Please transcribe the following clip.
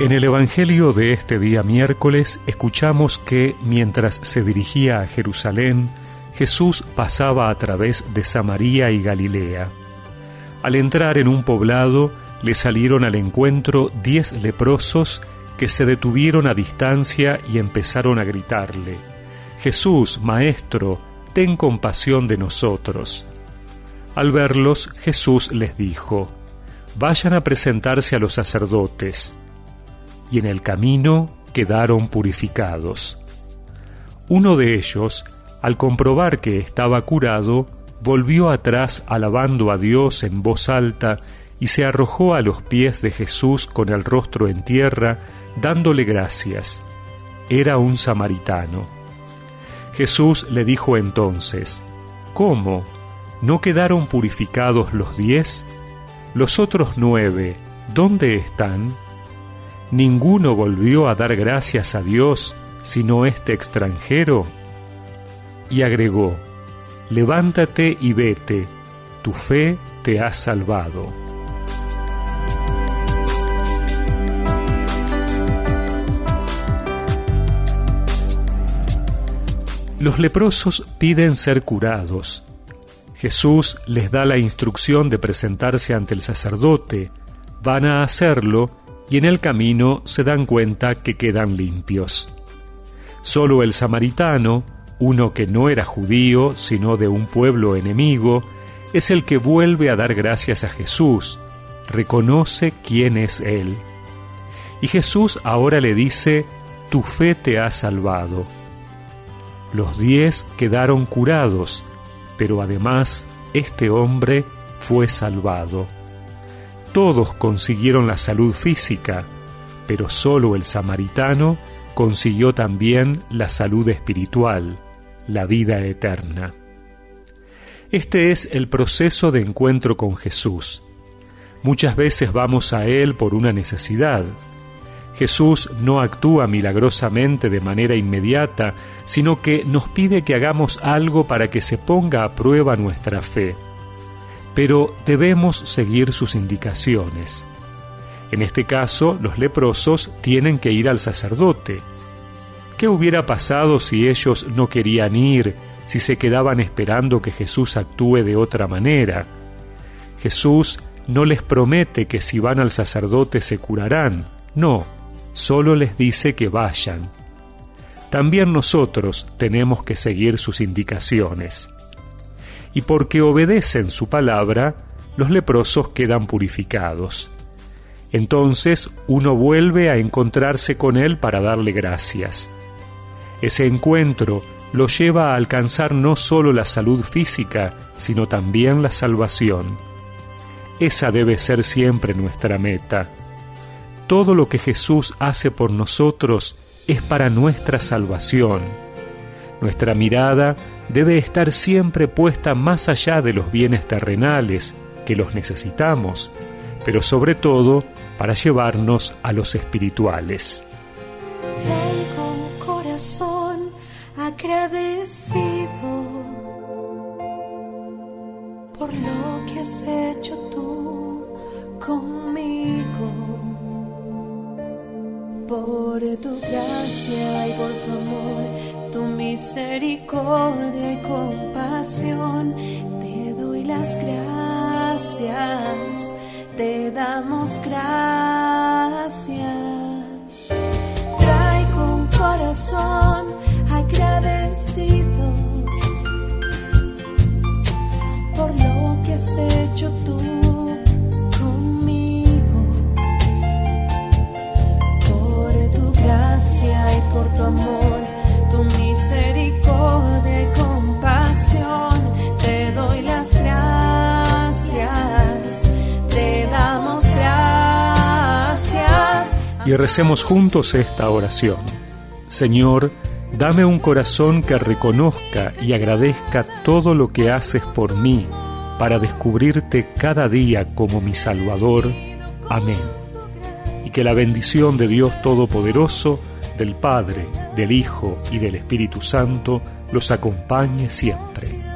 En el Evangelio de este día miércoles escuchamos que mientras se dirigía a Jerusalén, Jesús pasaba a través de Samaria y Galilea. Al entrar en un poblado, le salieron al encuentro diez leprosos que se detuvieron a distancia y empezaron a gritarle, Jesús, Maestro, ten compasión de nosotros. Al verlos, Jesús les dijo, Vayan a presentarse a los sacerdotes y en el camino quedaron purificados. Uno de ellos, al comprobar que estaba curado, volvió atrás alabando a Dios en voz alta y se arrojó a los pies de Jesús con el rostro en tierra, dándole gracias. Era un samaritano. Jesús le dijo entonces, ¿Cómo? ¿No quedaron purificados los diez? Los otros nueve, ¿dónde están? Ninguno volvió a dar gracias a Dios sino este extranjero? Y agregó, levántate y vete, tu fe te ha salvado. Los leprosos piden ser curados. Jesús les da la instrucción de presentarse ante el sacerdote. Van a hacerlo y en el camino se dan cuenta que quedan limpios. Solo el samaritano, uno que no era judío, sino de un pueblo enemigo, es el que vuelve a dar gracias a Jesús, reconoce quién es Él. Y Jesús ahora le dice, tu fe te ha salvado. Los diez quedaron curados, pero además este hombre fue salvado. Todos consiguieron la salud física, pero solo el samaritano consiguió también la salud espiritual, la vida eterna. Este es el proceso de encuentro con Jesús. Muchas veces vamos a Él por una necesidad. Jesús no actúa milagrosamente de manera inmediata, sino que nos pide que hagamos algo para que se ponga a prueba nuestra fe pero debemos seguir sus indicaciones. En este caso, los leprosos tienen que ir al sacerdote. ¿Qué hubiera pasado si ellos no querían ir, si se quedaban esperando que Jesús actúe de otra manera? Jesús no les promete que si van al sacerdote se curarán, no, solo les dice que vayan. También nosotros tenemos que seguir sus indicaciones y porque obedecen su palabra, los leprosos quedan purificados. Entonces uno vuelve a encontrarse con Él para darle gracias. Ese encuentro lo lleva a alcanzar no solo la salud física, sino también la salvación. Esa debe ser siempre nuestra meta. Todo lo que Jesús hace por nosotros es para nuestra salvación. Nuestra mirada debe estar siempre puesta más allá de los bienes terrenales, que los necesitamos, pero sobre todo para llevarnos a los espirituales. Traigo corazón agradecido por lo que has hecho tú conmigo, por tu gracia y por tu amor misericordia y compasión. Te doy las gracias, te damos gracias. Traigo un corazón agradecido Y recemos juntos esta oración. Señor, dame un corazón que reconozca y agradezca todo lo que haces por mí para descubrirte cada día como mi Salvador. Amén. Y que la bendición de Dios Todopoderoso, del Padre, del Hijo y del Espíritu Santo los acompañe siempre.